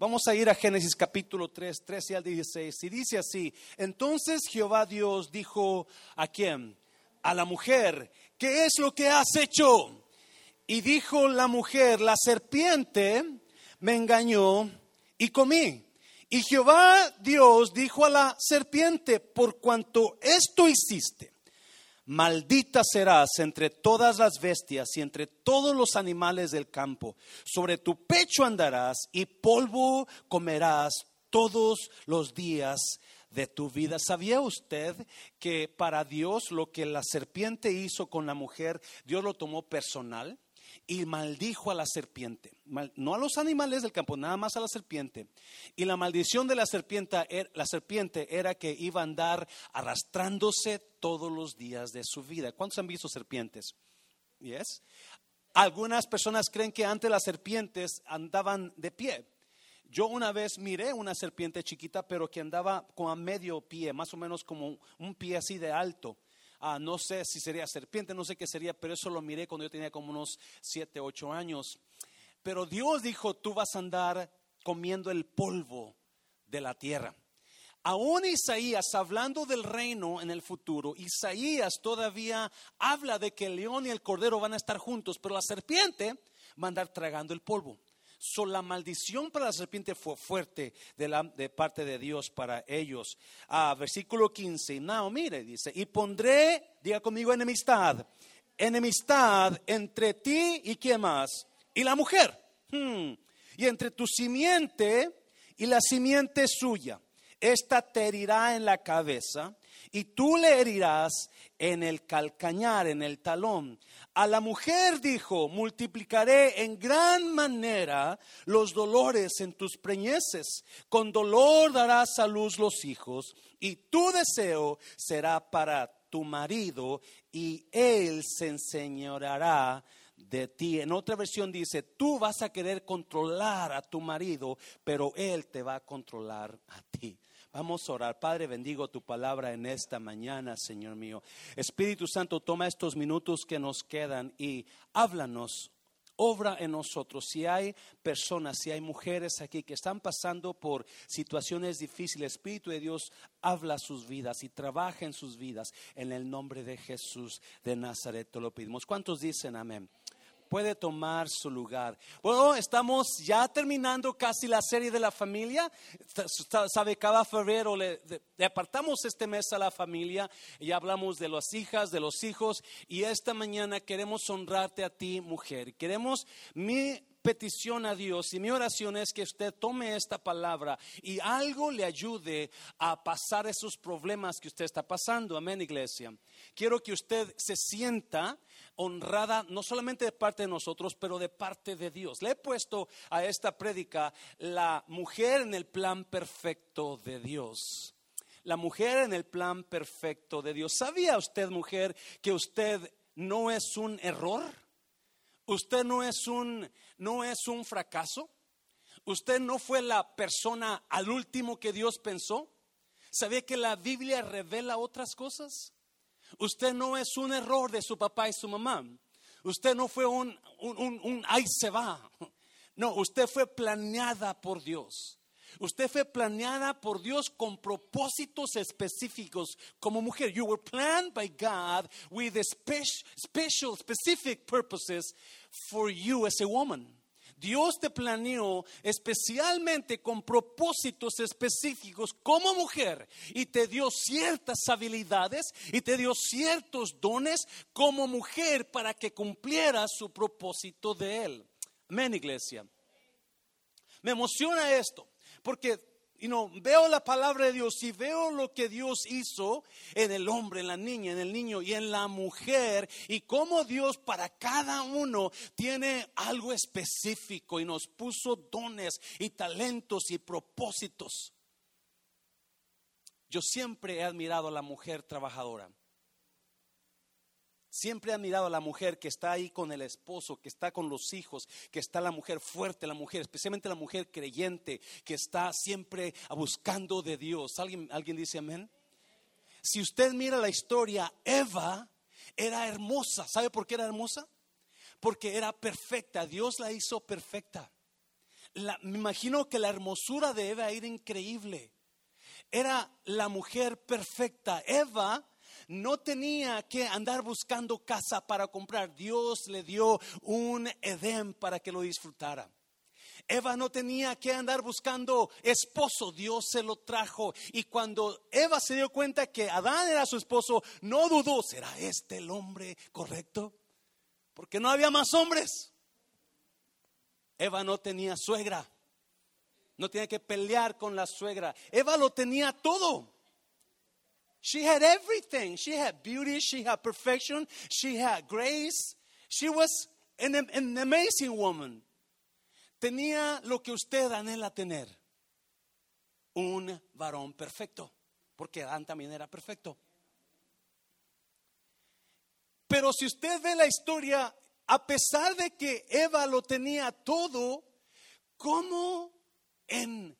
Vamos a ir a Génesis capítulo 3, 13 al 16. Y dice así, entonces Jehová Dios dijo a quién? A la mujer, ¿qué es lo que has hecho? Y dijo la mujer, la serpiente me engañó y comí. Y Jehová Dios dijo a la serpiente, por cuanto esto hiciste, Maldita serás entre todas las bestias y entre todos los animales del campo. Sobre tu pecho andarás y polvo comerás todos los días de tu vida. ¿Sabía usted que para Dios lo que la serpiente hizo con la mujer, Dios lo tomó personal? Y maldijo a la serpiente, no a los animales del campo, nada más a la serpiente. Y la maldición de la serpiente, er, la serpiente era que iba a andar arrastrándose todos los días de su vida. ¿Cuántos han visto serpientes? Yes. Algunas personas creen que antes las serpientes andaban de pie. Yo una vez miré una serpiente chiquita, pero que andaba con a medio pie, más o menos como un pie así de alto. Ah, no sé si sería serpiente, no sé qué sería, pero eso lo miré cuando yo tenía como unos 7, 8 años. Pero Dios dijo, tú vas a andar comiendo el polvo de la tierra. Aún Isaías, hablando del reino en el futuro, Isaías todavía habla de que el león y el cordero van a estar juntos, pero la serpiente va a andar tragando el polvo. So, la maldición para la serpiente fue fuerte de, parte de Dios para ellos. Ah, versículo 15. No, mire, dice, y pondré, diga conmigo, enemistad. Enemistad entre ti y quién más. Y la mujer. Hmm. Y entre tu simiente y la simiente suya. Esta te herirá en la cabeza y tú le herirás en el calcañar, en el talón. A la mujer dijo, multiplicaré en gran manera los dolores en tus preñeces. Con dolor darás a luz los hijos y tu deseo será para tu marido y él se enseñoreará de ti. En otra versión dice, tú vas a querer controlar a tu marido, pero él te va a controlar a ti. Vamos a orar. Padre, bendigo tu palabra en esta mañana, Señor mío. Espíritu Santo, toma estos minutos que nos quedan y háblanos. Obra en nosotros. Si hay personas, si hay mujeres aquí que están pasando por situaciones difíciles, Espíritu de Dios habla sus vidas y trabaja en sus vidas. En el nombre de Jesús de Nazaret te lo pedimos. ¿Cuántos dicen amén? Puede tomar su lugar. Bueno, estamos ya terminando casi la serie de la familia. Sabe, cada febrero le, apartamos este mes a la familia y hablamos de las hijas, de los hijos. Y esta mañana queremos honrarte a ti, mujer. Queremos mi petición a Dios y mi oración es que usted tome esta palabra y algo le ayude a pasar esos problemas que usted está pasando. Amén, iglesia. Quiero que usted se sienta honrada no solamente de parte de nosotros, pero de parte de Dios. Le he puesto a esta prédica la mujer en el plan perfecto de Dios. La mujer en el plan perfecto de Dios. ¿Sabía usted, mujer, que usted no es un error? ¿Usted no es un no es un fracaso? ¿Usted no fue la persona al último que Dios pensó? ¿Sabía que la Biblia revela otras cosas? Usted no es un error de su papá y su mamá. Usted no fue un, un, un, ahí se va. No, usted fue planeada por Dios. Usted fue planeada por Dios con propósitos específicos como mujer. You were planned by God with special, special, specific purposes for you as a woman. Dios te planeó especialmente con propósitos específicos como mujer y te dio ciertas habilidades y te dio ciertos dones como mujer para que cumpliera su propósito de Él. Amén, iglesia. Me emociona esto porque y no, veo la palabra de Dios y veo lo que Dios hizo en el hombre, en la niña, en el niño y en la mujer y cómo Dios para cada uno tiene algo específico y nos puso dones y talentos y propósitos. Yo siempre he admirado a la mujer trabajadora. Siempre he admirado a la mujer que está ahí con el esposo, que está con los hijos, que está la mujer fuerte, la mujer, especialmente la mujer creyente, que está siempre buscando de Dios. ¿Alguien, alguien dice amén? Si usted mira la historia, Eva era hermosa. ¿Sabe por qué era hermosa? Porque era perfecta. Dios la hizo perfecta. me imagino que la hermosura de Eva era increíble. Era la mujer perfecta. Eva no tenía que andar buscando casa para comprar. Dios le dio un Edén para que lo disfrutara. Eva no tenía que andar buscando esposo, Dios se lo trajo. Y cuando Eva se dio cuenta que Adán era su esposo, no dudó, ¿será este el hombre correcto? Porque no había más hombres. Eva no tenía suegra, no tenía que pelear con la suegra. Eva lo tenía todo. She had everything. She had beauty, she had perfection, she had grace. She was an, amazing woman tenía lo que usted anhela tener, un varón perfecto, porque Adán también era perfecto. Pero si usted ve la historia, a pesar de que Eva lo tenía todo, ¿cómo en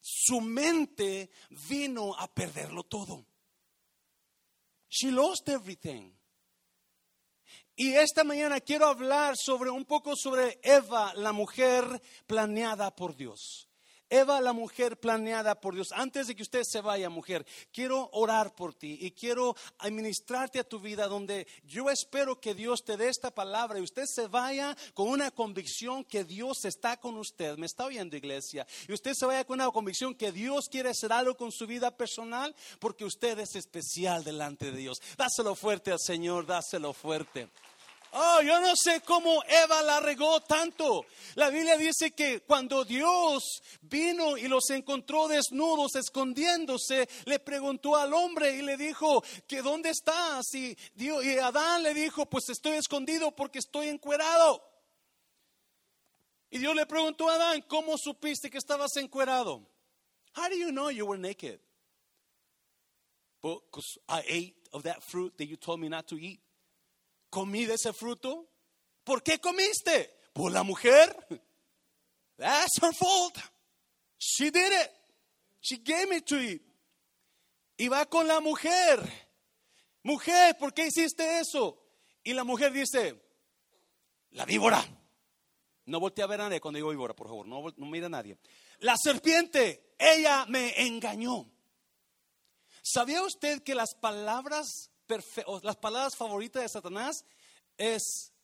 su mente vino a perderlo todo? She lost everything. Y esta mañana quiero hablar sobre un poco sobre Eva, la mujer planeada por Dios. Eva, la mujer planeada por Dios. Antes de que usted se vaya, mujer, quiero orar por ti y quiero administrarte a tu vida donde yo espero que Dios te dé esta palabra y usted se vaya con una convicción que Dios está con usted. Me está oyendo, iglesia. Y usted se vaya con una convicción que Dios quiere hacer algo con su vida personal porque usted es especial delante de Dios. Dáselo fuerte al Señor, dáselo fuerte. Oh, yo no sé cómo Eva la regó tanto. La Biblia dice que cuando Dios vino y los encontró desnudos, escondiéndose, le preguntó al hombre y le dijo, que dónde estás? Y, Dios, y Adán le dijo, pues estoy escondido porque estoy encuerado. Y Dios le preguntó a Adán, ¿cómo supiste que estabas encuerado? How do you know you were naked? Because I ate of that fruit that you told me not to eat comí de ese fruto. ¿Por qué comiste? Por la mujer. That's her fault. She did it. She gave me to eat. Y va con la mujer. Mujer, ¿por qué hiciste eso? Y la mujer dice, la víbora. No volteé a ver a nadie cuando digo víbora, por favor. No, no mira a nadie. La serpiente, ella me engañó. ¿Sabía usted que las palabras las palabras favoritas de Satanás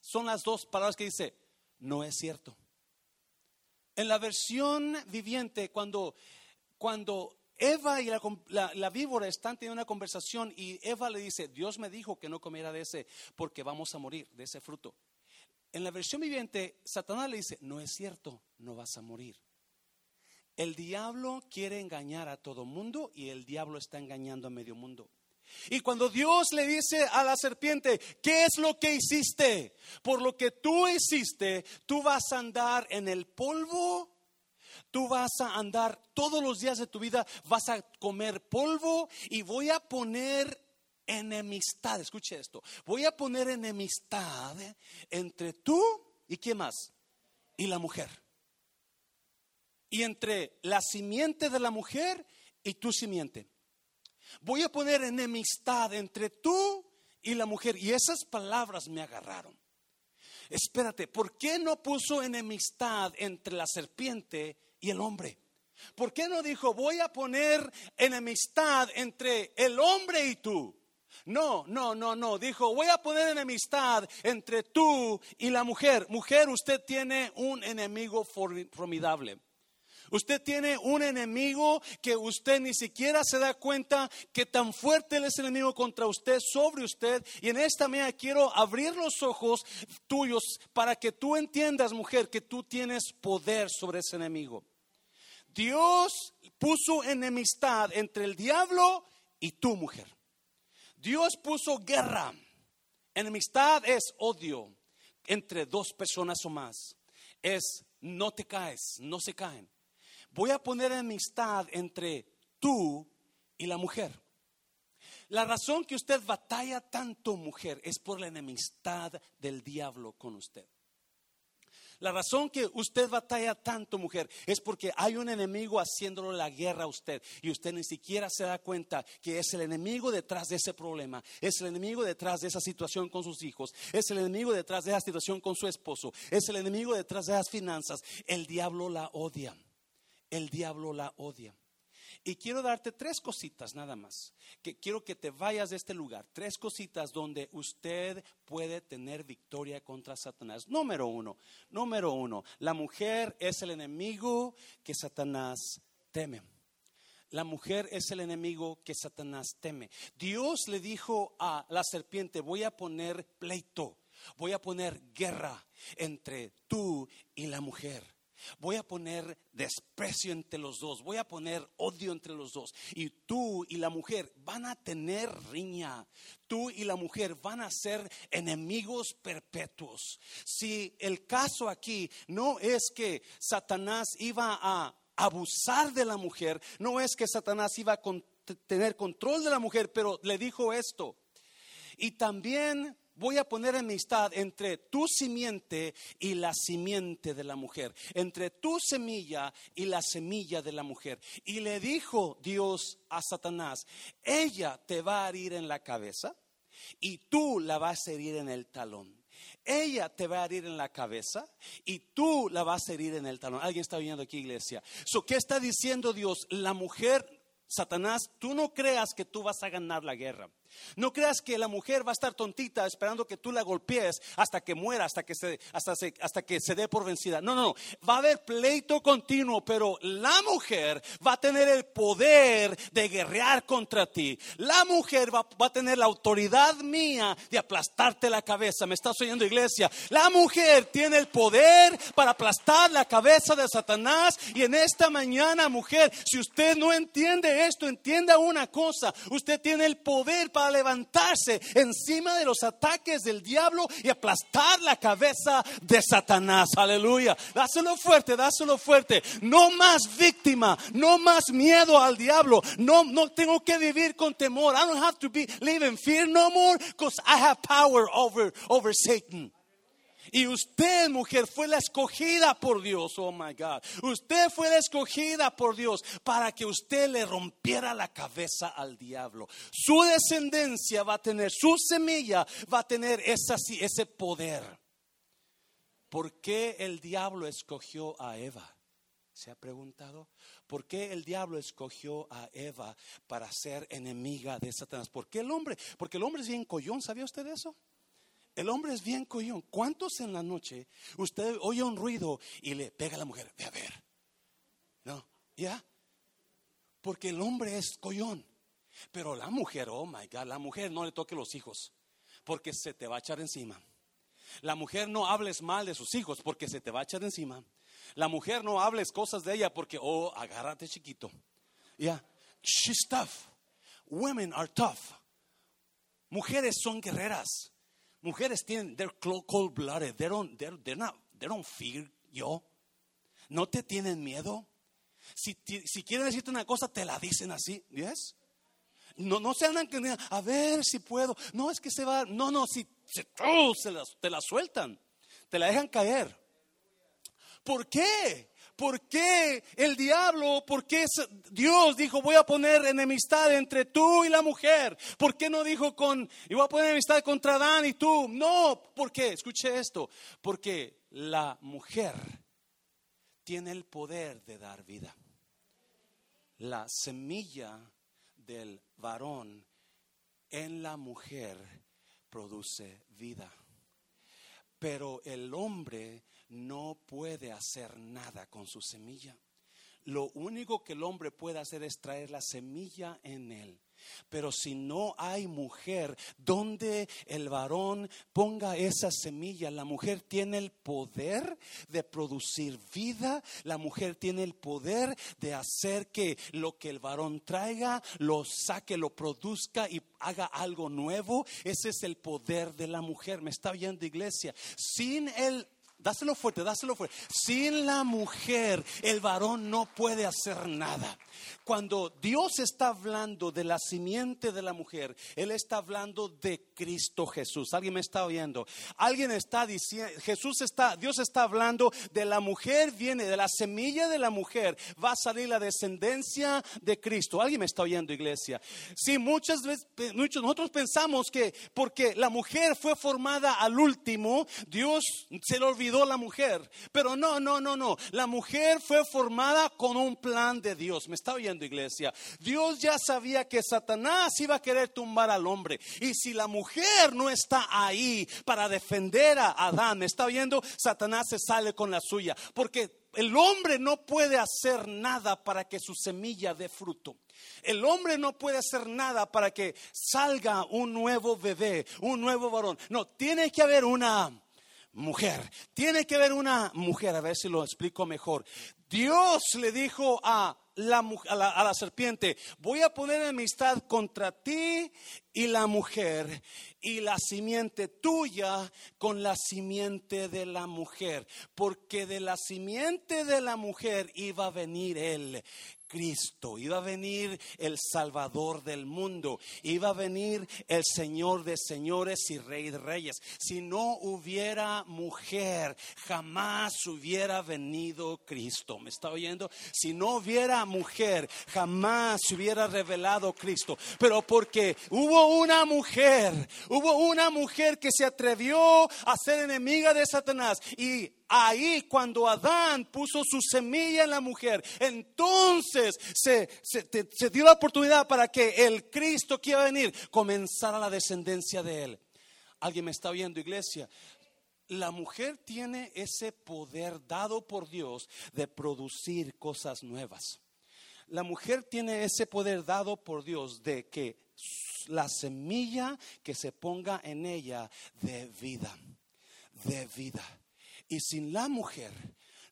son las dos palabras que dice, no es cierto. En la versión viviente, cuando, cuando Eva y la, la, víbora están teniendo una conversación y Eva le dice, Dios me dijo que no comiera de ese porque vamos a morir de ese fruto. En la versión viviente, Satanás le dice, no es cierto, no vas a morir. El diablo quiere engañar a todo mundo y el diablo está engañando a medio mundo. Y cuando Dios le dice a la serpiente, ¿qué es lo que hiciste? Por lo que tú hiciste, tú vas a andar en el polvo, tú vas a andar todos los días de tu vida, vas a comer polvo y voy a poner enemistad, escuche esto, voy a poner enemistad entre tú y quién más, y la mujer. Y entre la simiente de la mujer y tu simiente voy a poner enemistad entre tú y la mujer. Y esas palabras me agarraron. Espérate, ¿por qué no puso enemistad entre la serpiente y el hombre? ¿Por qué no dijo, voy a poner enemistad entre el hombre y tú? No, no, no, no. Dijo, voy a poner enemistad entre tú y la mujer. Mujer, usted tiene un enemigo formidable. Usted tiene un enemigo que usted ni siquiera se da cuenta que tan fuerte es el enemigo contra usted, sobre usted. Y en esta mañana quiero abrir los ojos tuyos para que tú entiendas, mujer, que tú tienes poder sobre ese enemigo. Dios puso enemistad entre el diablo y tú, mujer. Dios puso guerra. Enemistad es odio entre dos personas o más. Es no te caes, no se caen voy a poner amistad entre tú y la mujer. La razón que usted batalla tanto, mujer, es por la enemistad del diablo con usted. La razón que usted batalla tanto, mujer, es porque hay un enemigo haciéndole la guerra a usted y usted ni siquiera se da cuenta que es el enemigo detrás de ese problema, es el enemigo detrás de esa situación con sus hijos, es el enemigo detrás de esa situación con su esposo, es el enemigo detrás de las finanzas. El diablo la odia, el diablo la odia. Y quiero darte tres cositas nada más. Que quiero que te vayas de este lugar. Tres cositas donde usted puede tener victoria contra Satanás. Número uno, número uno, la mujer es el enemigo que Satanás teme. La mujer es el enemigo que Satanás teme. Dios le dijo a la serpiente, voy a poner pleito, voy a poner guerra entre tú y la mujer. Voy a poner desprecio entre los dos, voy a poner odio entre los dos. Y tú y la mujer van a tener riña. Tú y la mujer van a ser enemigos perpetuos. Si el caso aquí no es que Satanás iba a abusar de la mujer, no es que Satanás iba a tener control de la mujer, pero le dijo esto. Y también voy a poner amistad entre tu simiente y la simiente de la mujer, entre tu semilla y la semilla de la mujer. Y le dijo Dios a Satanás, ella te va a herir en la cabeza y tú la vas a herir en el talón. Ella te va a herir en la cabeza y tú la vas a herir en el talón. Alguien está viendo aquí, iglesia. ¿Qué está diciendo Dios? La mujer, Satanás, tú no creas que tú vas a ganar la guerra. No creas que la mujer va a estar tontita esperando que tú la golpees hasta que muera, hasta que se, hasta, hasta que se dé por vencida. No, no, no. Va a haber pleito continuo, pero la mujer va a tener el poder de guerrear contra ti. La mujer va, va a tener la autoridad mía de aplastarte la cabeza. ¿Me estás oyendo, iglesia? La mujer tiene el poder para aplastar la cabeza de Satanás. Y en esta mañana, mujer, si usted no entiende esto, entienda una cosa. Usted tiene el poder para levantarse encima de los ataques del diablo y aplastar la cabeza de Satanás. Aleluya. Dáselo fuerte, dáselo fuerte. No más víctima, no más miedo al diablo. No, no tengo que vivir con temor. I don't have to be live in fear no more because I have power over, over Satan. Y usted, mujer, fue la escogida por Dios. Oh my God. Usted fue la escogida por Dios para que usted le rompiera la cabeza al diablo. Su descendencia va a tener, su semilla va a tener esa, ese poder. ¿Por qué el diablo escogió a Eva? ¿Se ha preguntado? ¿Por qué el diablo escogió a Eva para ser enemiga de Satanás? ¿Por qué el hombre? Porque el hombre es bien collón, ¿sabía usted eso? El hombre es bien collón. ¿Cuántos en la noche usted oye un ruido y le pega a la mujer? Ve a ver. No, ¿ya? Porque el hombre es collón. Pero la mujer, oh my God, la mujer no le toque los hijos porque se te va a echar encima. La mujer no hables mal de sus hijos porque se te va a echar encima. La mujer no hables cosas de ella porque, oh, agárrate chiquito. Ya, she's tough. Women are tough. Mujeres son guerreras. Mujeres tienen, they're cold blooded. They don't, they're, they're not, they don't fear yo. No te tienen miedo. Si, si quieren decirte una cosa, te la dicen así. ¿Yes? No, no se andan a ver si puedo. No es que se va. No, no, si se, oh, se te la sueltan. Te la dejan caer. ¿Por qué? ¿Por qué el diablo, por qué Dios dijo voy a poner enemistad entre tú y la mujer? ¿Por qué no dijo con, y voy a poner enemistad contra Adán y tú? No, ¿por qué? Escuche esto, porque la mujer tiene el poder de dar vida. La semilla del varón en la mujer produce vida. Pero el hombre no puede hacer nada con su semilla. Lo único que el hombre puede hacer es traer la semilla en él. Pero si no hay mujer donde el varón ponga esa semilla, la mujer tiene el poder de producir vida, la mujer tiene el poder de hacer que lo que el varón traiga lo saque, lo produzca y haga algo nuevo. Ese es el poder de la mujer. Me está viendo iglesia. Sin el Dáselo fuerte, dáselo fuerte. Sin la mujer, el varón no puede hacer nada. Cuando Dios está hablando de la simiente de la mujer, Él está hablando de Cristo Jesús. ¿Alguien me está oyendo? Alguien está diciendo, Jesús está, Dios está hablando de la mujer, viene de la semilla de la mujer, va a salir la descendencia de Cristo. ¿Alguien me está oyendo, iglesia? Sí, muchas veces, muchos, nosotros pensamos que porque la mujer fue formada al último, Dios se le olvidó la mujer. Pero no, no, no, no. La mujer fue formada con un plan de Dios. ¿Me está oyendo? iglesia. Dios ya sabía que Satanás iba a querer tumbar al hombre. Y si la mujer no está ahí para defender a Adán, ¿me está oyendo? Satanás se sale con la suya. Porque el hombre no puede hacer nada para que su semilla dé fruto. El hombre no puede hacer nada para que salga un nuevo bebé, un nuevo varón. No, tiene que haber una mujer. Tiene que haber una mujer, a ver si lo explico mejor. Dios le dijo a la, a, la, serpiente, voy a poner amistad contra ti y la mujer y la simiente tuya con la simiente de la mujer, porque de la simiente de la mujer iba a venir él Cristo, iba a venir el Salvador del mundo, iba a venir el Señor de señores y Rey de reyes. Si no hubiera mujer, jamás hubiera venido Cristo. ¿Me está oyendo? Si no hubiera mujer, jamás hubiera revelado Cristo. Pero porque hubo una mujer, hubo una mujer que se atrevió a ser enemiga de Satanás y ahí cuando Adán puso su semilla en la mujer, entonces se, dio la oportunidad para que el Cristo que iba a venir comenzara la descendencia de él. ¿Alguien me está oyendo, iglesia? La mujer tiene ese poder dado por Dios de producir cosas nuevas. La mujer tiene ese poder dado por Dios de que la semilla que se ponga en ella de vida, de vida. Y sin la mujer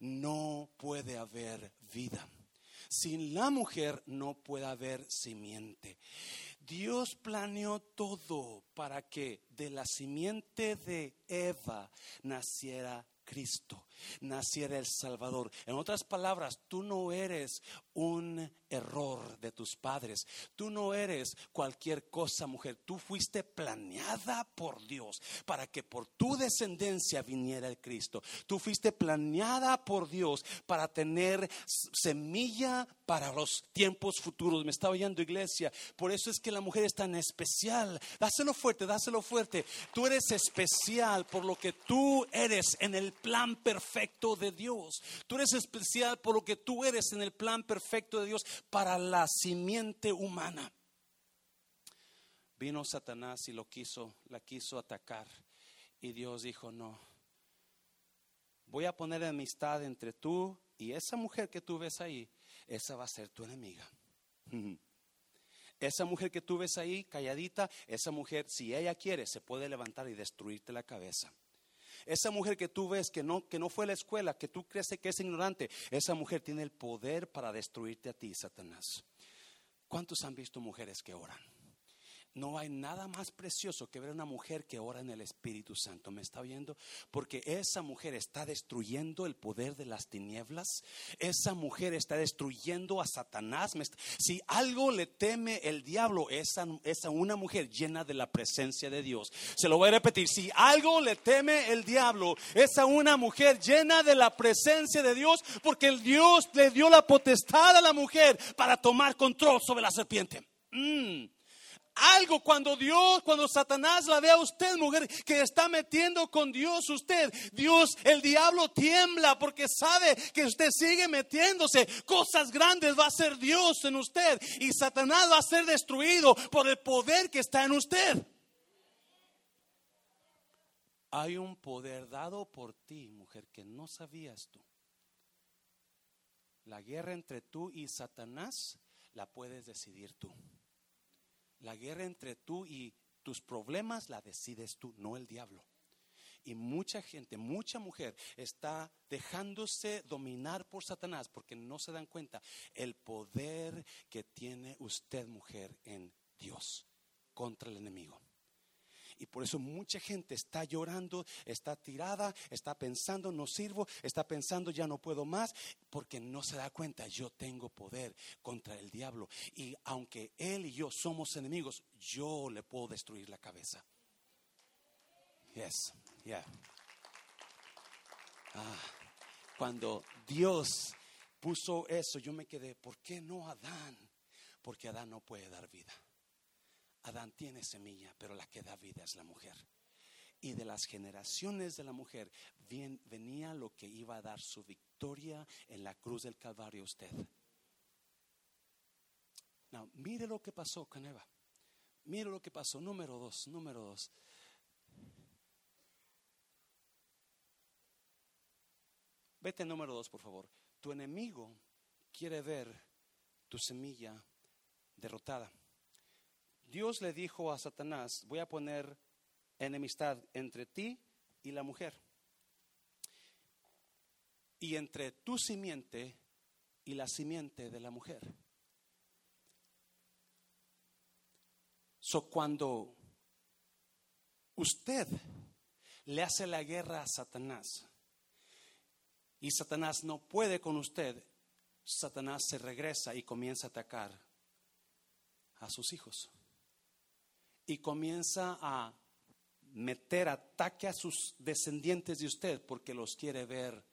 no puede haber vida. Sin la mujer no puede haber simiente. Dios planeó todo para que de la simiente de Eva naciera Cristo, naciera el Salvador. En otras palabras, tú no eres un error de tus padres. Tú no eres cualquier cosa, mujer. Tú fuiste planeada por Dios para que por tu descendencia viniera el Cristo. Tú fuiste planeada por Dios para tener semilla para los tiempos futuros. Me está oyendo iglesia. Por eso es que la mujer es tan especial. Dáselo fuerte, dáselo fuerte. Tú eres especial por lo que tú eres en el plan perfecto de Dios. Tú eres especial por lo que tú eres en el plan perfecto perfecto de Dios para la simiente humana. Vino Satanás y lo quiso, la quiso atacar. Y Dios dijo, no, voy a poner amistad entre tú y esa mujer que tú ves ahí, esa va a ser tu enemiga. Esa mujer que tú ves ahí, calladita, esa mujer, si ella quiere, se puede levantar y destruirte la cabeza. Esa mujer que tú ves que no, que no fue a la escuela, que tú crees que es ignorante, esa mujer tiene el poder para destruirte a ti, Satanás. ¿Cuántos han visto mujeres que oran? No hay nada más precioso que ver a una mujer que ora en el Espíritu Santo. ¿Me está oyendo? Porque esa mujer está destruyendo el poder de las tinieblas. Esa mujer está destruyendo a Satanás. Si algo le teme el diablo, es a, una mujer llena de la presencia de Dios. Se lo voy a repetir. Si algo le teme el diablo, es a una mujer llena de la presencia de Dios. Porque el Dios le dio la potestad a la mujer para tomar control sobre la serpiente. Mm algo cuando Dios, cuando Satanás la ve a usted, mujer, que está metiendo con Dios usted. Dios, el diablo tiembla porque sabe que usted sigue metiéndose. Cosas grandes va a ser Dios en usted y Satanás va a ser destruido por el poder que está en usted. Hay un poder dado por ti, mujer, que no sabías tú. La guerra entre tú y Satanás la puedes decidir tú. La guerra entre tú y tus problemas la decides tú, no el diablo. Y mucha gente, mucha mujer está dejándose dominar por Satanás porque no se dan cuenta el poder que tiene usted, mujer, en Dios contra el enemigo. Y por eso mucha gente está llorando, está tirada, está pensando, no sirvo, está pensando, ya no puedo más, porque no se da cuenta, yo tengo poder contra el diablo. Y aunque él y yo somos enemigos, yo le puedo destruir la cabeza. Yes, yeah. Ah, cuando Dios puso eso, yo me quedé, ¿por qué no Adán? Porque Adán no puede dar vida. Adán tiene semilla, pero la que da vida es la mujer. Y de las generaciones de la mujer venía lo que iba a dar su victoria en la cruz del Calvario usted. Now, mire lo que pasó con Eva. Mire lo que pasó. Número dos, número dos. Vete número dos, por favor. Tu enemigo quiere ver tu semilla derrotada. Dios le dijo a Satanás, voy a poner enemistad entre ti y la mujer. Y entre tu simiente y la simiente de la mujer. So cuando usted le hace la guerra a Satanás y Satanás no puede con usted, Satanás se regresa y comienza a atacar a sus hijos y comienza a meter ataque a sus descendientes de usted porque los quiere ver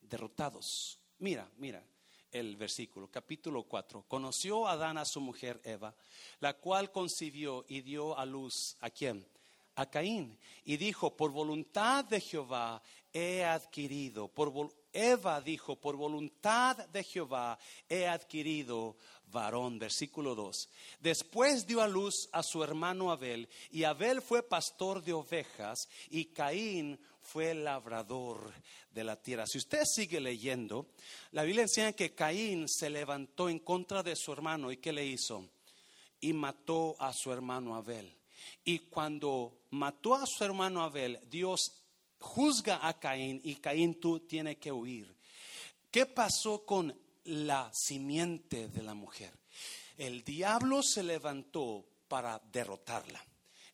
derrotados. Mira, mira el versículo, capítulo 4. Conoció Adán a su mujer Eva, la cual concibió y dio a luz a quién? A Caín. Y dijo, por voluntad de Jehová he adquirido, por Eva dijo, por voluntad de Jehová he adquirido varón. Versículo 2. Después dio a luz a su hermano Abel, y Abel fue pastor de ovejas, y Caín fue labrador de la tierra. Si usted sigue leyendo, la Biblia enseña que Caín se levantó en contra de su hermano, ¿y qué le hizo? Y mató a su hermano Abel. Y cuando mató a su hermano Abel, Dios juzga a Caín y Caín tú tiene que huir. ¿Qué pasó con la simiente de la mujer? El diablo se levantó para derrotarla.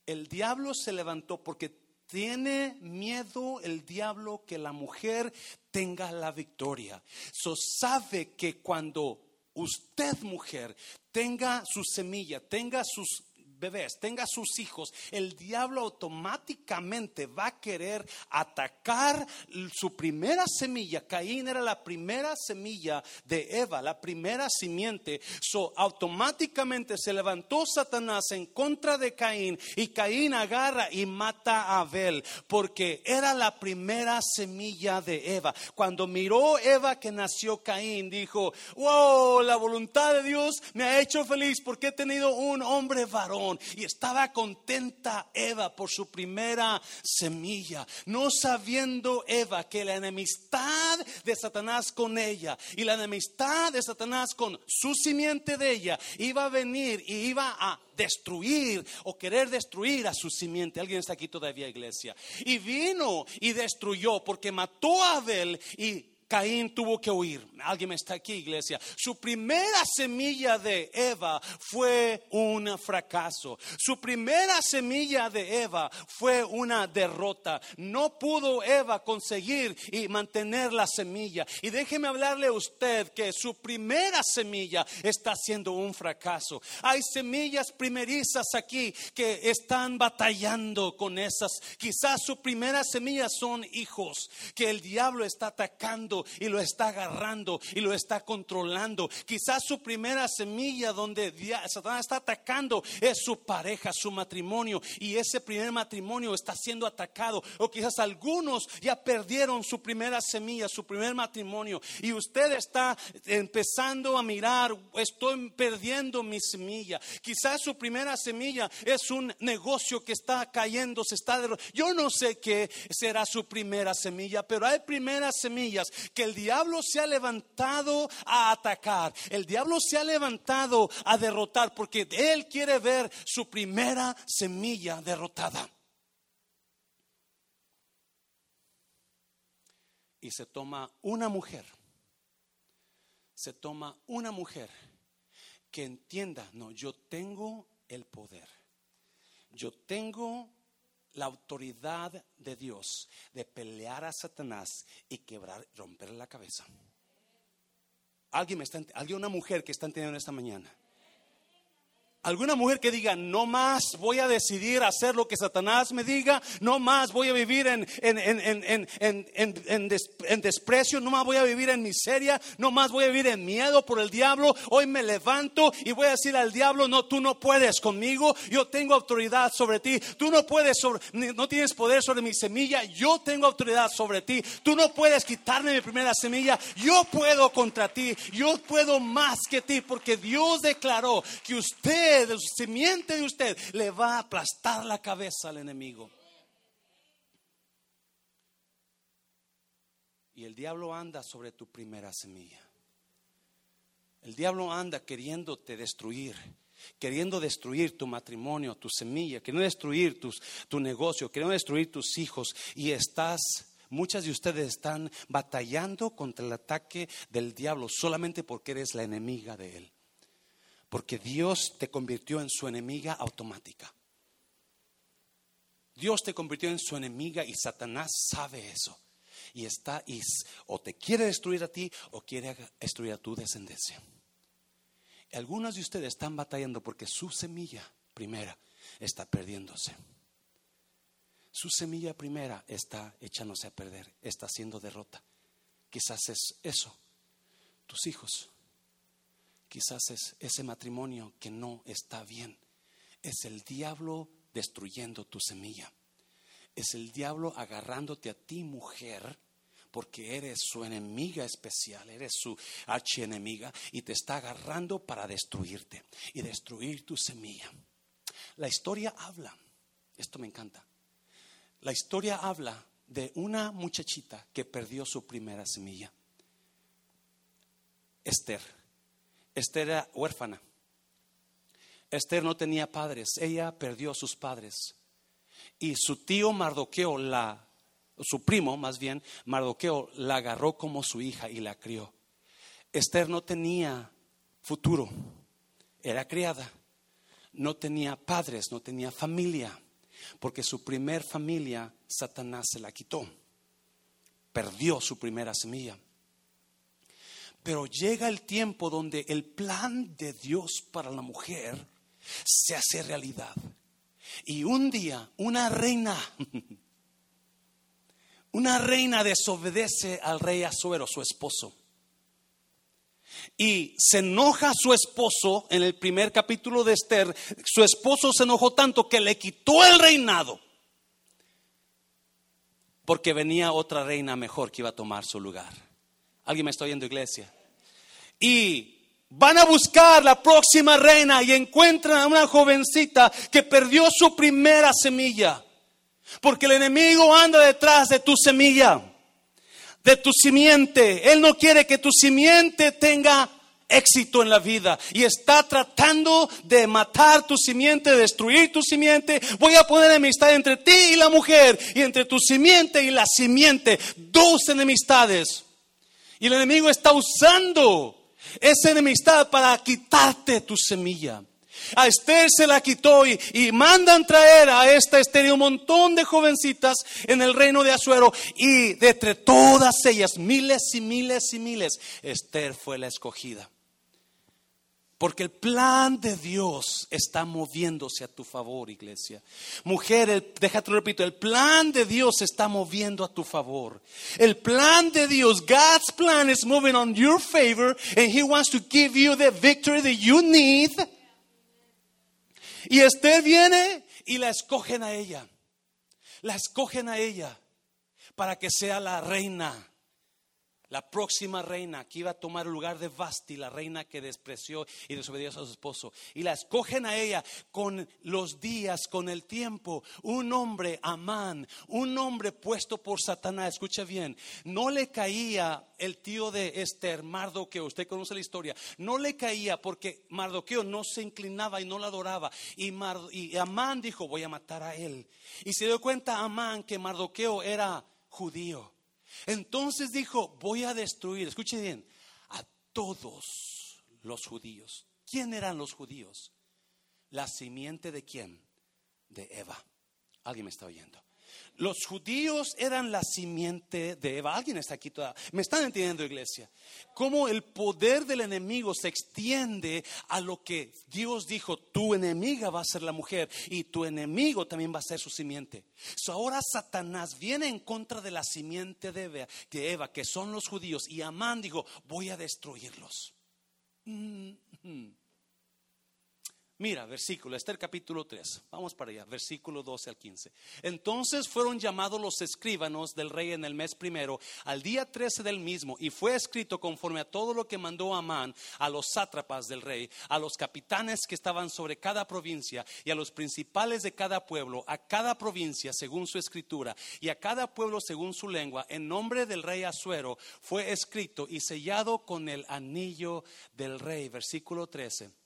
El diablo se levantó porque tiene miedo el diablo que la mujer tenga la victoria. So sabe que cuando usted mujer tenga su semilla, tenga sus bebés, tenga sus hijos, el diablo automáticamente va a querer atacar su primera semilla. Caín era la primera semilla de Eva, la primera simiente. So, automáticamente se levantó Satanás en contra de Caín y Caín agarra y mata a Abel porque era la primera semilla de Eva. Cuando miró Eva que nació Caín, dijo, wow, la voluntad de Dios me ha hecho feliz porque he tenido un hombre varón. Y estaba contenta Eva por su primera semilla, no sabiendo Eva que la enemistad de Satanás con ella y la enemistad de Satanás con su simiente de ella iba a venir y iba a destruir o querer destruir a su simiente. Alguien está aquí todavía, iglesia. Y vino y destruyó porque mató a Abel y Caín tuvo que huir. Alguien está aquí, iglesia. Su primera semilla de Eva fue un fracaso. Su primera semilla de Eva fue una derrota. No pudo Eva conseguir y mantener la semilla. Y déjeme hablarle a usted que su primera semilla está siendo un fracaso. Hay semillas primerizas aquí que están batallando con esas. Quizás su primera semilla son hijos que el diablo está atacando y lo está agarrando y lo está controlando. Quizás su primera semilla donde Satanás está atacando es su pareja, su matrimonio y ese primer matrimonio está siendo atacado. O quizás algunos ya perdieron su primera semilla, su primer matrimonio y usted está empezando a mirar, estoy perdiendo mi semilla. Quizás su primera semilla es un negocio que está cayendo, se está Yo no sé qué será su primera semilla, pero hay primeras semillas que el diablo se ha levantado a atacar, el diablo se ha levantado a derrotar porque él quiere ver su primera semilla derrotada. Y se toma una mujer, se toma una mujer que entienda, no, yo tengo el poder, yo tengo la autoridad de Dios de pelear a Satanás y quebrar, romper la cabeza. Alguien me está, alguien una mujer que está entendiendo esta mañana. Alguna mujer que diga, no más voy a decidir hacer lo que Satanás me diga, no más voy a vivir en, en, desprecio, no más voy a vivir en miseria, no más voy a vivir en miedo por el diablo. Hoy me levanto y voy a decir al diablo, no, tú no puedes conmigo, yo tengo autoridad sobre ti, tú no puedes, sobre, no tienes poder sobre mi semilla, yo tengo autoridad sobre ti, tú no puedes quitarme mi primera semilla, yo puedo contra ti, yo puedo más que ti, porque Dios declaró que usted de su simiente de usted, le va a aplastar la cabeza al enemigo. Y el diablo anda sobre tu primera semilla. El diablo anda queriéndote destruir, queriendo destruir tu matrimonio, tu semilla, queriendo destruir tus, tu negocio, queriendo destruir tus hijos. Y estás, muchas de ustedes están batallando contra el ataque del diablo solamente porque eres la enemiga de él. Porque Dios te convirtió en su enemiga automática. Dios te convirtió en su enemiga y Satanás sabe eso. Y está, o te quiere destruir a ti o quiere destruir a tu descendencia. Algunos de ustedes están batallando porque su semilla primera está perdiéndose. Su semilla primera está echándose a perder, está siendo derrota. Quizás es eso, tus hijos, Quizás es ese matrimonio que no está bien. Es el diablo destruyendo tu semilla. Es el diablo agarrándote a ti, mujer, porque eres su enemiga especial, eres su archienemiga y te está agarrando para destruirte y destruir tu semilla. La historia habla, esto me encanta. La historia habla de una muchachita que perdió su primera semilla. Esther. Esther era huérfana. Esther no tenía padres, ella perdió a sus padres. Y su tío Mardoqueo, la, su primo más bien, Mardoqueo, la agarró como su hija y la crió. Esther no tenía futuro, era criada, no tenía padres, no tenía familia, porque su primer familia Satanás se la quitó, perdió su primera semilla. Pero llega el tiempo donde el plan de Dios para la mujer se hace realidad. Y un día una reina, una reina desobedece al rey Azuero, su esposo. Y se enoja su esposo en el primer capítulo de Esther. Su esposo se enojó tanto que le quitó el reinado. Porque venía otra reina mejor que iba a tomar su lugar. ¿Alguien me está oyendo, iglesia? Y van a buscar la próxima reina y encuentran a una jovencita que perdió su primera semilla. Porque el enemigo anda detrás de tu semilla, de tu simiente. Él no quiere que tu simiente tenga éxito en la vida y está tratando de matar tu simiente, de destruir tu simiente. Voy a poner enemistad entre ti y la mujer y entre tu simiente y la simiente. Dos enemistades. Y el enemigo está usando esa enemistad para quitarte tu semilla. A Esther se la quitó y, mandan traer a esta Esther un montón de jovencitas en el reino de Azuero. Y de entre todas ellas, miles y miles y miles, Esther fue la escogida. Porque el plan de Dios está moviéndose a tu favor, iglesia. Mujer, déjate repito, el plan de Dios está moviendo a tu favor. El plan de Dios, God's plan is moving on your favor and He wants to give you the victory that you need. Y Esther viene y la escogen a ella. La escogen a ella para que sea la reina la próxima reina que iba a tomar el lugar de Basti, la reina que despreció y desobedió a su esposo. Y la escogen a ella con los días, con el tiempo. Un hombre, Amán, un hombre puesto por Satanás. Escucha bien, no le caía el tío de Esther, Mardoqueo. Usted conoce la historia. No le caía porque Mardoqueo no se inclinaba y no la adoraba. Y, y Amán dijo, voy a matar a él. Y se dio cuenta Amán que Mardoqueo era judío. Entonces dijo, voy a destruir, escuche bien, a todos los judíos. ¿Quién eran los judíos? La simiente de quién? De Eva. Alguien me está oyendo. Los judíos eran la simiente de Eva. Alguien está aquí toda. ¿Me están entendiendo, iglesia? Cómo el poder del enemigo se extiende a lo que Dios dijo, tu enemiga va a ser la mujer y tu enemigo también va a ser su simiente. ahora Satanás viene en contra de la simiente de Eva, que, Eva, que son los judíos, y Amán dijo, voy a destruirlos. Mm, mm. Mira, versículo, Esther capítulo 3. Vamos para allá, versículo 12 al 15. Entonces fueron llamados los escribanos del rey en el mes primero, al día 13 del mismo, y fue escrito conforme a todo lo que mandó Amán a los sátrapas del rey, a los capitanes que estaban sobre cada provincia, y a los principales de cada pueblo, a cada provincia según su escritura, y a cada pueblo según su lengua, en nombre del rey Asuero, fue escrito y sellado con el anillo del rey. Versículo 13.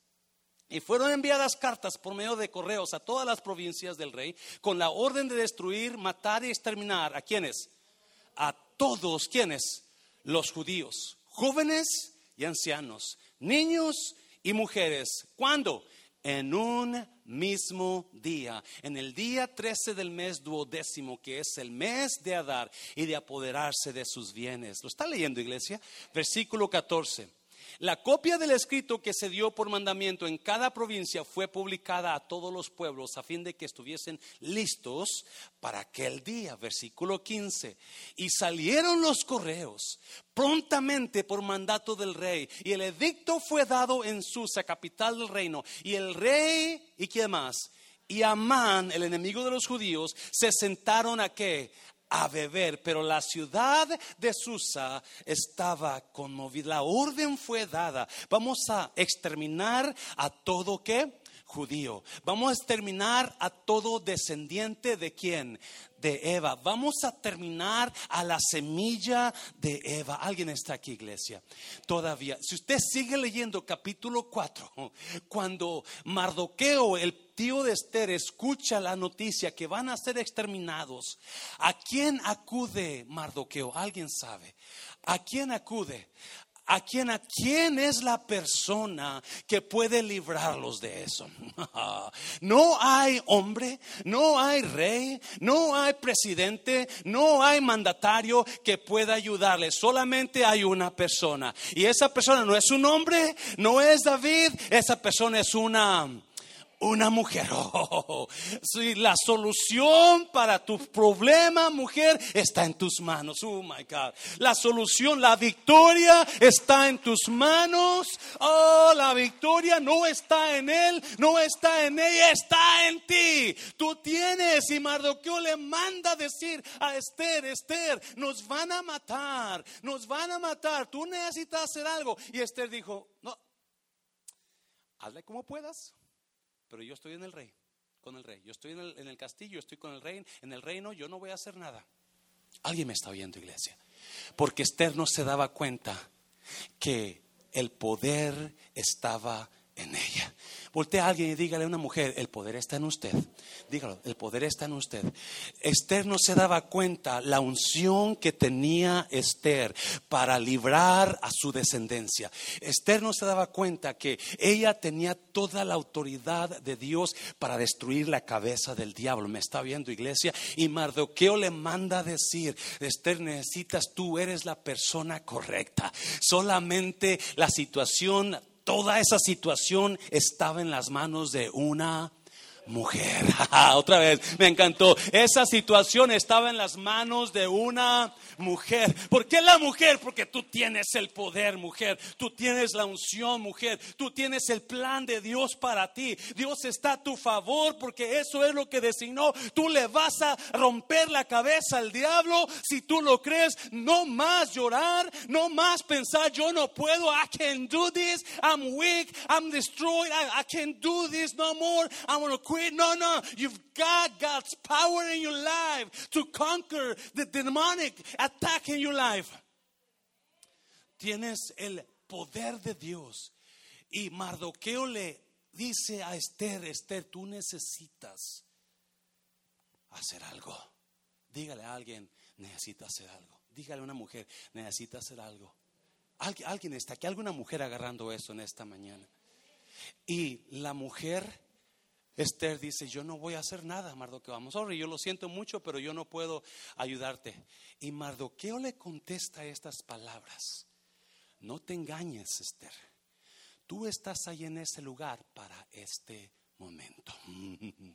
Y fueron enviadas cartas por medio de correos a todas las provincias del rey con la orden de destruir, matar y exterminar a quienes? A todos quienes? Los judíos, jóvenes y ancianos, niños y mujeres. ¿Cuándo? En un mismo día, en el día 13 del mes duodécimo, que es el mes de Adar y de apoderarse de sus bienes. ¿Lo está leyendo, iglesia? Versículo 14. La copia del escrito que se dio por mandamiento en cada provincia fue publicada a todos los pueblos a fin de que estuviesen listos para aquel día. Versículo 15. Y salieron los correos prontamente por mandato del rey. Y el edicto fue dado en Susa, capital del reino. Y el rey, ¿y quién más? Y Amán, el enemigo de los judíos, se sentaron a qué? A beber, pero la ciudad de Susa estaba conmovida. La orden fue dada. Vamos a exterminar a todo que judío. Vamos a exterminar a todo descendiente de quién? De Eva. Vamos a terminar a la semilla de Eva. Alguien está aquí, iglesia. Todavía. Si usted sigue leyendo capítulo 4, cuando Mardoqueo, el tío de Esther escucha la noticia que van a ser exterminados, ¿a quién acude Mardoqueo? ¿Alguien sabe? ¿A quién acude? ¿A quién, ¿A quién es la persona que puede librarlos de eso? No hay hombre, no hay rey, no hay presidente, no hay mandatario que pueda ayudarles. Solamente hay una persona. Y esa persona no es un hombre, no es David, esa persona es una una mujer. Oh, la solución para tu problema, mujer, está en tus manos. Oh my God. La solución, la victoria está en tus manos. Oh, la victoria no está en él, no está en ella, está en ti. Tú tienes. Y Mardoqueo le manda decir a Esther: Esther, nos van a matar, nos van a matar. Tú necesitas hacer algo. Y Esther dijo: No, hazle como puedas pero yo estoy en el rey, con el rey. Yo estoy en el, castillo, estoy con el rey, en el reino, yo no voy a hacer nada. Alguien me está oyendo, iglesia. Porque Esther no se daba cuenta que el poder estaba en ella. Voltea a alguien y dígale a una mujer, el poder está en usted. Dígalo, el poder está en usted. Esther no se daba cuenta la unción que tenía Esther para librar a su descendencia. Esther no se daba cuenta que ella tenía toda la autoridad de Dios para destruir la cabeza del diablo. ¿Me está viendo iglesia? Y Mardoqueo le manda decir, Esther, necesitas, tú eres la persona correcta. Solamente la situación toda esa situación estaba en las manos de una mujer. Otra vez, me encantó. Esa situación estaba en las manos de una mujer. ¿Por qué la mujer? Porque tú tienes el poder, mujer. Tú tienes la unción, mujer. Tú tienes el plan de Dios para ti. Dios está a tu favor porque eso es lo que designó. Tú le vas a romper la cabeza al diablo si tú lo crees. No más llorar, no más pensar, yo no puedo. I can do this. I'm weak. I'm destroyed. I, I can't do this no more. I'm going to No, no. You've got God's power in your life to conquer the demonic attack in your life. Tienes el poder de Dios. Y Mardoqueo le dice a Esther, Esther, tú necesitas hacer algo. Dígale a alguien, necesita hacer algo. Dígale a una mujer, necesita hacer algo. Alguien, alguien está aquí, alguna mujer agarrando eso en esta mañana. Y la mujer Esther dice, yo no voy a hacer nada, Mardoqueo. Vamos, sorry, yo lo siento mucho, pero yo no puedo ayudarte. Y Mardoqueo le contesta estas palabras. No te engañes, Esther. Tú estás ahí en ese lugar para este momento.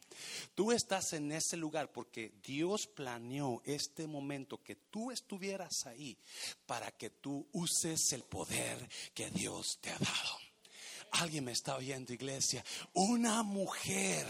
Tú estás en ese lugar porque Dios planeó este momento que tú estuvieras ahí para que tú uses el poder que Dios te ha dado. Alguien me está oyendo, iglesia. Una mujer.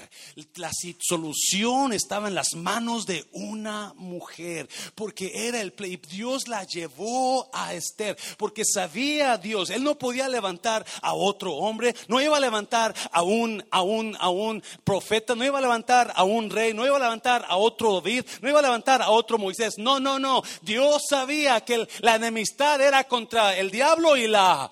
La solución estaba en las manos de una mujer. Porque era el Dios la llevó a Esther. Porque sabía Dios. Él no podía levantar a otro hombre. No iba a levantar a un, a un, a un profeta. No iba a levantar a un rey. No iba a levantar a otro David. No iba a levantar a otro Moisés. No, no, no. Dios sabía que la enemistad era contra el diablo y la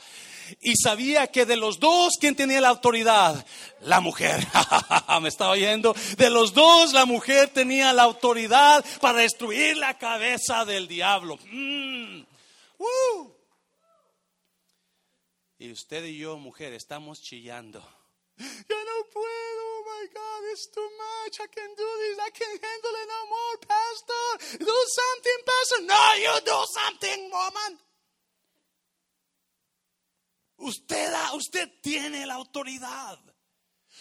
y sabía que de los dos, ¿quién tenía la autoridad? La mujer. ¿Me estaba oyendo? De los dos, la mujer tenía la autoridad para destruir la cabeza del diablo. Mm. Y usted y yo, mujer, estamos chillando. Yo no puedo, oh my God, it's too much. I can't do this, I can't handle it no more, Pastor. Do something, Pastor. No, you do something, woman. Usted, usted tiene la autoridad.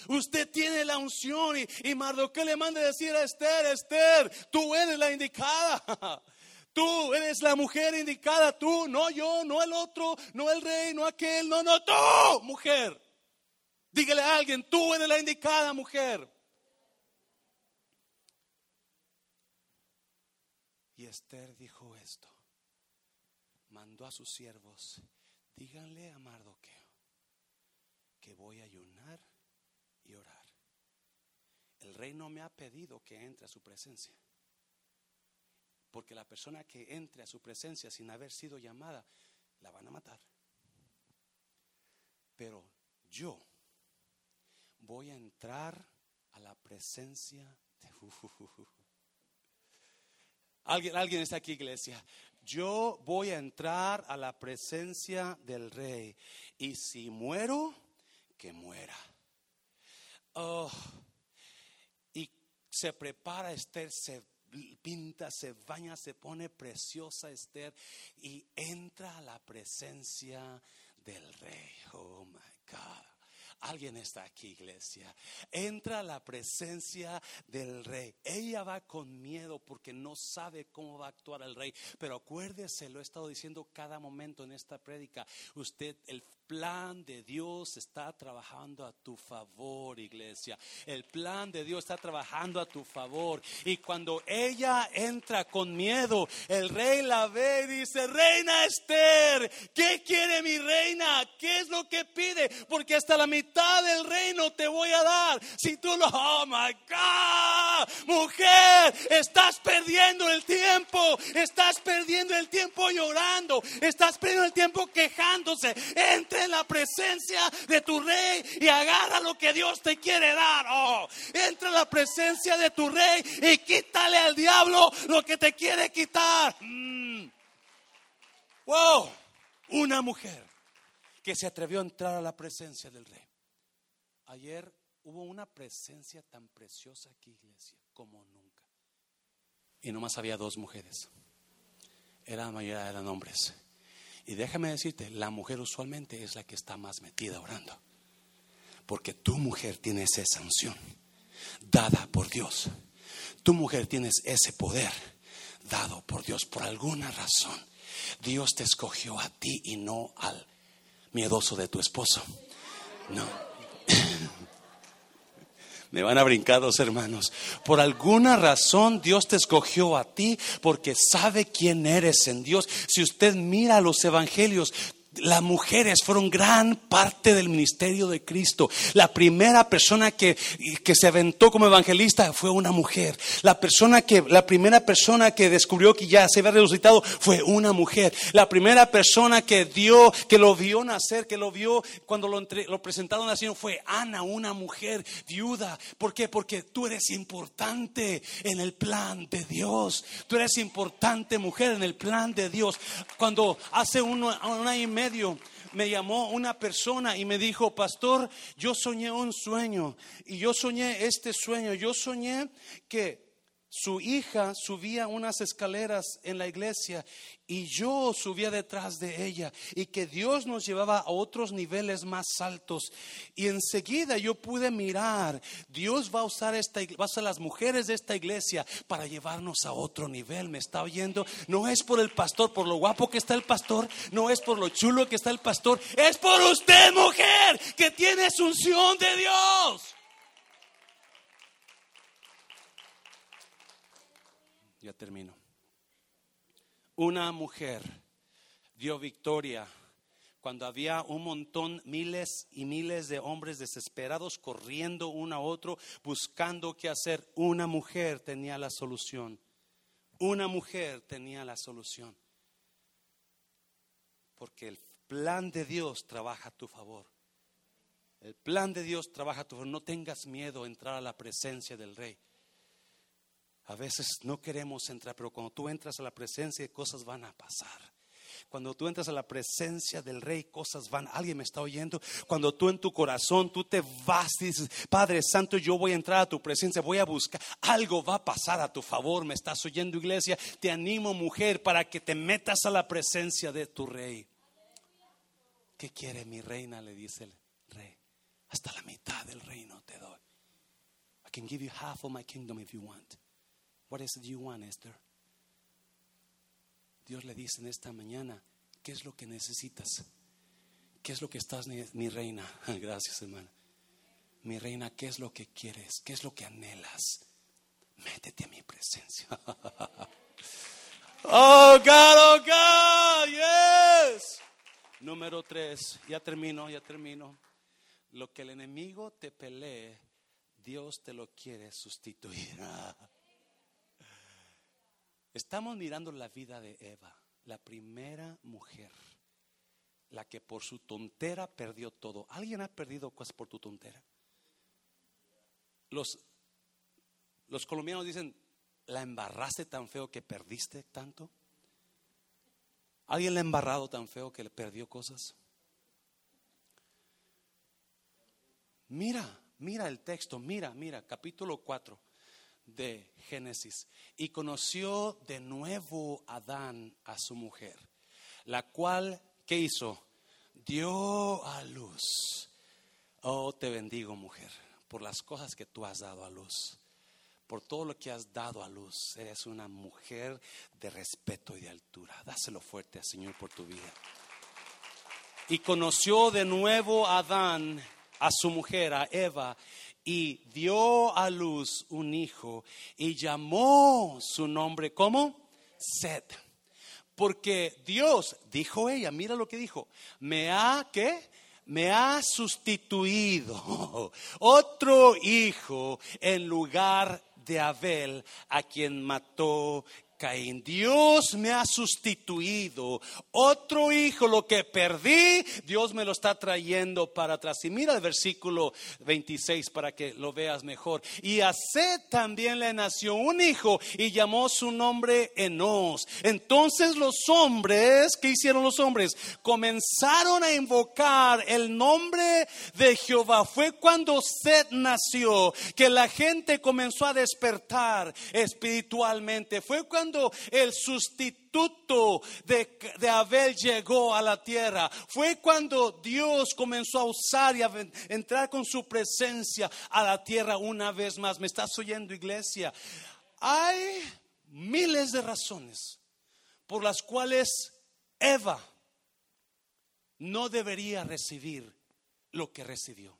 Usted tiene la unción y, y Mardoqueo le manda decir a Esther, Esther, tú eres la indicada. Tú eres la mujer indicada, tú, no yo, no el otro, no el rey, no aquel, no, no, tú, mujer. Dígale a alguien, tú eres la indicada mujer. Y Esther dijo esto, mandó a sus siervos díganle a Mardoqueo que voy a ayunar y orar. El rey no me ha pedido que entre a su presencia. Porque la persona que entre a su presencia sin haber sido llamada, la van a matar. Pero yo voy a entrar a la presencia de... ¿Alguien, alguien está aquí, iglesia yo voy a entrar a la presencia del rey y si muero, que muera. Oh, se prepara Esther, se pinta, se baña, se pone preciosa Esther y entra a la presencia del rey. Oh my God. Alguien está aquí, iglesia. Entra a la presencia del rey. Ella va con miedo porque no sabe cómo va a actuar el rey. Pero acuérdese, lo he estado diciendo cada momento en esta prédica. Usted, el plan de Dios está trabajando a tu favor, iglesia. El plan de Dios está trabajando a tu favor. Y cuando ella entra con miedo, el rey la ve y dice, reina Esther, ¿qué quiere mi reina? ¿Qué es lo que pide? Porque hasta la mitad del reino te voy a dar. Si tú lo, oh my God, mujer, estás perdiendo el tiempo, estás perdiendo el tiempo llorando, estás perdiendo el tiempo quejándose. Entre en la presencia de tu rey y agarra lo que Dios te quiere dar. Oh, entra en la presencia de tu rey y quítale al diablo lo que te quiere quitar. Mm. Wow, una mujer que se atrevió a entrar a la presencia del rey. Ayer hubo una presencia tan preciosa aquí, iglesia, como nunca. Y nomás había dos mujeres. Era la mayoría eran hombres. Y déjame decirte, la mujer usualmente es la que está más metida orando. Porque tu mujer tiene esa sanción dada por Dios. Tu mujer tienes ese poder dado por Dios por alguna razón. Dios te escogió a ti y no al miedoso de tu esposo. No. Me van a brincar dos hermanos. Por alguna razón Dios te escogió a ti porque sabe quién eres en Dios. Si usted mira los evangelios, las mujeres fueron gran parte del ministerio de Cristo. La primera persona que, que, se aventó como evangelista fue una mujer. La persona que, la primera persona que descubrió que ya se había resucitado fue una mujer. La primera persona que dio, que lo vio nacer, que lo vio cuando lo, entre, lo presentaron naciendo fue Ana, una mujer viuda. ¿Por qué? Porque tú eres importante en el plan de Dios. Tú eres importante mujer en el plan de Dios. Cuando hace una y medio me llamó una persona y me dijo, pastor, yo soñé un sueño y yo soñé este sueño. Yo soñé que su hija subía unas escaleras en la iglesia y yo subía detrás de ella y que Dios nos llevaba a otros niveles más altos. Y enseguida yo pude mirar, Dios va a usar esta va a usar las mujeres de esta iglesia para llevarnos a otro nivel. ¿Me está oyendo? No es por el pastor, por lo guapo que está el pastor, no es por lo chulo que está el pastor, es por usted, mujer, que tiene asunción de Dios. Ya termino. Una mujer dio victoria cuando había un montón, miles y miles de hombres desesperados corriendo uno a otro, buscando qué hacer. Una mujer tenía la solución. Una mujer tenía la solución. Porque el plan de Dios trabaja a tu favor. El plan de Dios trabaja a tu favor. No tengas miedo a entrar a la presencia del Rey. A veces no queremos entrar, pero cuando tú entras a la presencia, cosas van a pasar. Cuando tú entras a la presencia del Rey, cosas van. ¿Alguien me está oyendo? Cuando tú en tu corazón, tú te vas y dices, Padre Santo, yo voy a entrar a tu presencia, voy a buscar. Algo va a pasar a tu favor. ¿Me estás oyendo, iglesia? Te animo, mujer, para que te metas a la presencia de tu Rey. ¿Qué quiere mi reina? Le dice el Rey. Hasta la mitad del reino te doy. I can give you half of my kingdom if you want. What is it you want, Esther? Dios le dice en esta mañana, ¿qué es lo que necesitas? ¿Qué es lo que estás, mi reina? Gracias, hermana. Mi reina, ¿qué es lo que quieres? ¿Qué es lo que anhelas? Métete a mi presencia. oh, God, oh, God, yes. Número tres, ya termino, ya termino. Lo que el enemigo te pelee, Dios te lo quiere sustituir. Estamos mirando la vida de Eva, la primera mujer, la que por su tontera perdió todo. ¿Alguien ha perdido cosas por tu tontera? Los, los colombianos dicen, ¿la embarraste tan feo que perdiste tanto? ¿Alguien le ha embarrado tan feo que le perdió cosas? Mira, mira el texto, mira, mira, capítulo 4 de Génesis. Y conoció de nuevo Adán a su mujer, la cual, ¿qué hizo? Dio a luz. Oh, te bendigo, mujer, por las cosas que tú has dado a luz. Por todo lo que has dado a luz. Eres una mujer de respeto y de altura. Dáselo fuerte al Señor por tu vida. Y conoció de nuevo Adán a su mujer, a Eva, y dio a luz un hijo y llamó su nombre como Set. Porque Dios, dijo ella, mira lo que dijo, me ha que me ha sustituido otro hijo en lugar de Abel, a quien mató Caín. Dios me ha sustituido. Otro hijo, lo que perdí, Dios me lo está trayendo para atrás. Y mira el versículo 26 para que lo veas mejor. Y a Seth también le nació un hijo y llamó su nombre Enos. Entonces los hombres, ¿qué hicieron los hombres? Comenzaron a invocar el nombre de Jehová. Fue cuando Seth nació que la gente comenzó a despertar espiritualmente. Fue cuando el sustituto de, de, Abel llegó a la tierra. Fue cuando Dios comenzó a usar y a entrar con su presencia a la tierra una vez más. ¿Me estás oyendo, iglesia? Hay miles de razones por las cuales Eva no debería recibir lo que recibió.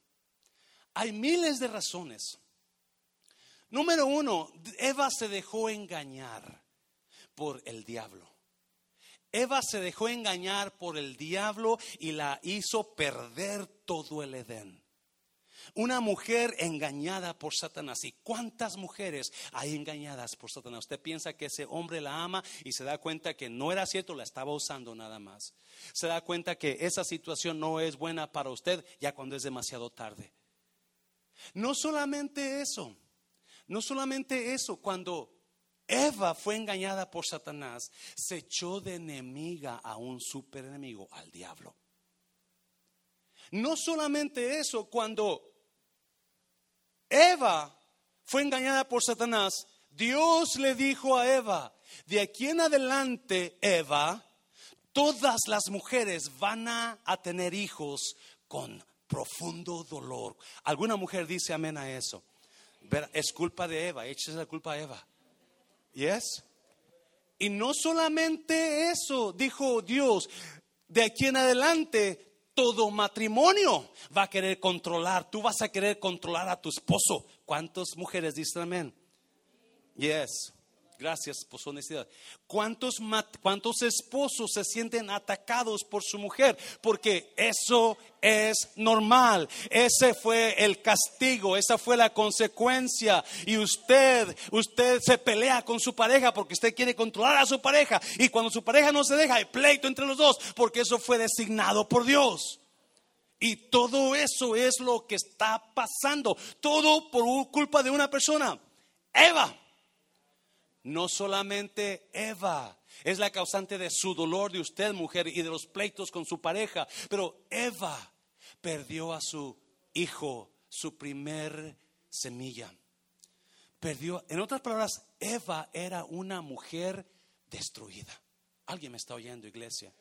Hay miles de razones. Número uno, Eva se dejó engañar por el diablo. Eva se dejó engañar por el diablo y la hizo perder todo el Edén. Una mujer engañada por Satanás. ¿Y cuántas mujeres hay engañadas por Satanás? Usted piensa que ese hombre la ama y se da cuenta que no era cierto, la estaba usando nada más. Se da cuenta que esa situación no es buena para usted ya cuando es demasiado tarde. No solamente eso, no solamente eso, cuando Eva fue engañada por Satanás, se echó de enemiga a un super enemigo, al diablo. No solamente eso, cuando Eva fue engañada por Satanás, Dios le dijo a Eva, de aquí en adelante, Eva, todas las mujeres van a, tener hijos con profundo dolor. ¿Alguna mujer dice amén a eso? Es culpa de Eva, échese la culpa a Eva. ¿Yes? Y no solamente eso, dijo Dios, de aquí en adelante todo matrimonio va a querer controlar, tú vas a querer controlar a tu esposo. ¿Cuántas mujeres dicen amén? Yes. Gracias por su honestidad. ¿Cuántos, ¿Cuántos esposos se sienten atacados por su mujer? Porque eso es normal. Ese fue el castigo, esa fue la consecuencia. Y usted, usted se pelea con su pareja porque usted quiere controlar a su pareja. Y cuando su pareja no se deja, hay pleito entre los dos porque eso fue designado por Dios. Y todo eso es lo que está pasando. Todo por culpa de una persona. Eva. No solamente Eva es la causante de su dolor de usted, mujer, y de los pleitos con su pareja, pero Eva perdió a su hijo, su primer semilla. Perdió, en otras palabras, Eva era una mujer destruida. ¿Alguien me está oyendo, iglesia?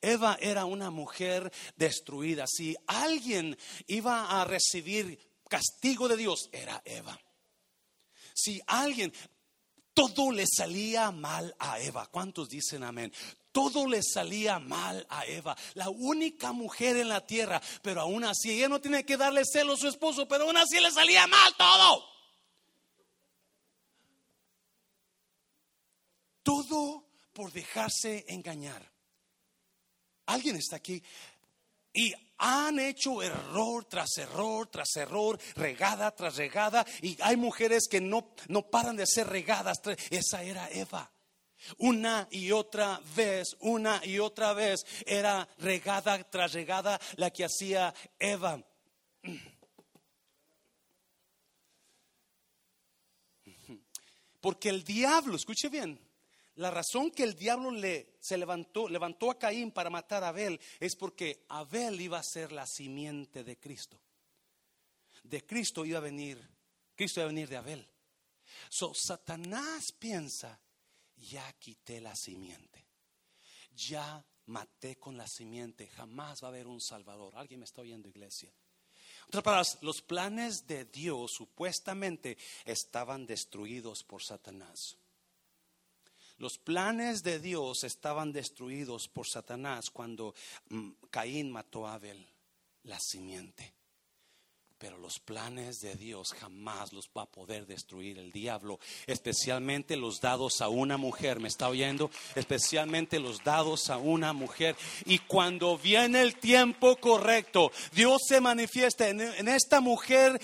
Eva era una mujer destruida. Si alguien iba a recibir castigo de Dios, era Eva. Si alguien, todo le salía mal a Eva. ¿Cuántos dicen amén? Todo le salía mal a Eva, la única mujer en la tierra, pero aún así, ella no tiene que darle celo a su esposo, pero aún así le salía mal todo. Todo por dejarse engañar. ¿Alguien está aquí? Y han hecho error tras error tras error, regada tras regada, y hay mujeres que no, no paran de ser regadas. Esa era Eva. Una y otra vez, una y otra vez era regada tras regada la que hacía Eva. Porque el diablo, escuche bien, la razón que el diablo le, se levantó, levantó a Caín para matar a Abel es porque Abel iba a ser la simiente de Cristo. De Cristo iba a venir, Cristo iba a venir de Abel. So, Satanás piensa, ya quité la simiente, ya maté con la simiente, jamás va a haber un Salvador. ¿Alguien me está oyendo, iglesia? Otras palabras, los planes de Dios supuestamente estaban destruidos por Satanás. Los planes de Dios estaban destruidos por Satanás cuando mm, Caín mató a Abel, la simiente. Pero los planes de Dios jamás los va a poder destruir el diablo, especialmente los dados a una mujer, ¿me está oyendo? Especialmente los dados a una mujer. Y cuando viene el tiempo correcto, Dios se manifiesta en, esta mujer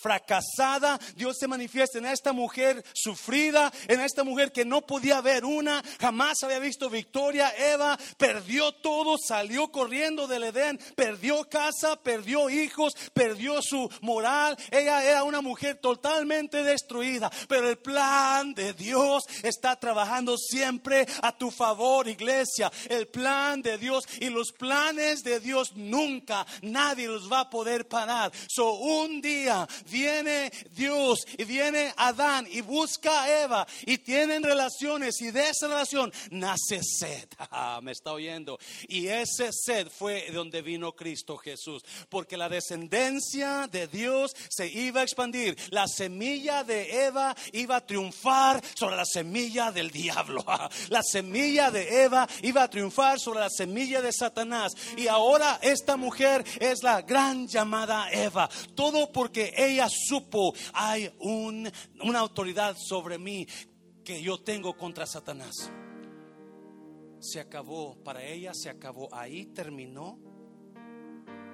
fracasada, Dios se manifiesta en esta mujer sufrida, en esta mujer que no podía ver una, jamás había visto victoria. Eva perdió todo, salió corriendo del Edén, perdió casa, perdió hijos, perdió su moral. Ella era una mujer totalmente destruida. Pero el plan de Dios está trabajando siempre a tu favor, iglesia. El plan de Dios y los planes de Dios nunca nadie los va a poder parar. So un día viene Dios y viene Adán y busca a Eva y tienen relaciones y de esa relación nace sed. Ah, me está oyendo. Y ese sed fue donde vino Cristo Jesús. Porque la descendencia de Dios se iba a expandir. La semilla de Eva iba a triunfar sobre la semilla del diablo. La semilla de Eva iba a triunfar sobre la semilla de Satanás. Y ahora esta mujer es la gran llamada Eva. Todo porque ella supo, hay un, una autoridad sobre mí que yo tengo contra Satanás. Se acabó, para ella se acabó. Ahí terminó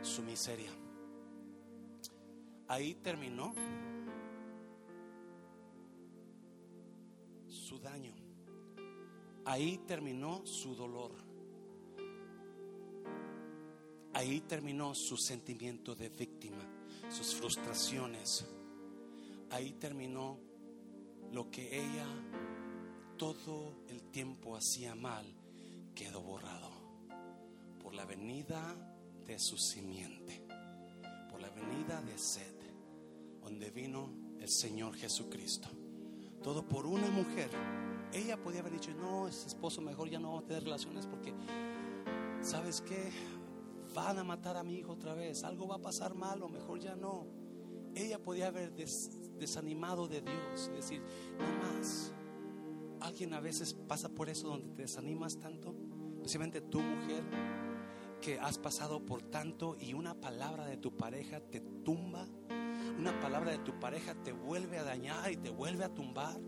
su miseria. Ahí terminó su daño. Ahí terminó su dolor. Ahí terminó su sentimiento de víctima, sus frustraciones. Ahí terminó lo que ella todo el tiempo hacía mal, quedó borrado por la venida de su simiente, por la avenida de Sed, donde vino el Señor Jesucristo. Todo por una mujer. Ella podía haber dicho, no, ese esposo mejor ya no va a tener relaciones porque, ¿sabes qué? Van a matar a mi hijo otra vez, algo va a pasar malo, mejor ya no. Ella podía haber desanimado de Dios decir, no más. Alguien a veces pasa por eso donde te desanimas tanto, especialmente tu mujer, que has pasado por tanto y una palabra de tu pareja te tumba, una palabra de tu pareja te vuelve a dañar y te vuelve a tumbar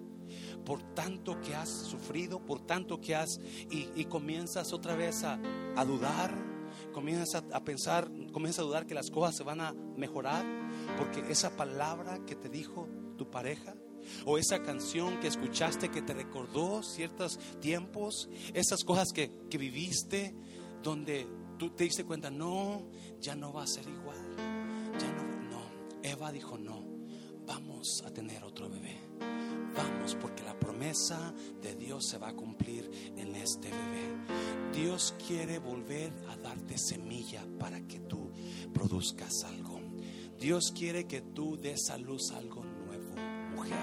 por tanto que has sufrido, por tanto que has y, comienzas otra vez a, dudar, comienzas a, a, pensar, comienzas a dudar que las cosas se van a mejorar, porque esa palabra que te dijo tu pareja o esa canción que escuchaste que te recordó ciertos tiempos, esas cosas que, que viviste, donde tú te diste cuenta, no, ya no va a ser igual. Dijo, no, vamos a tener otro bebé. Vamos, porque la promesa de Dios se va a cumplir en este bebé. Dios quiere volver a darte semilla para que tú produzcas algo. Dios quiere que tú des a luz algo nuevo, mujer.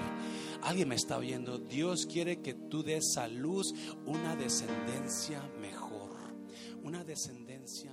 Alguien me está oyendo. Dios quiere que tú des a luz una descendencia mejor, una descendencia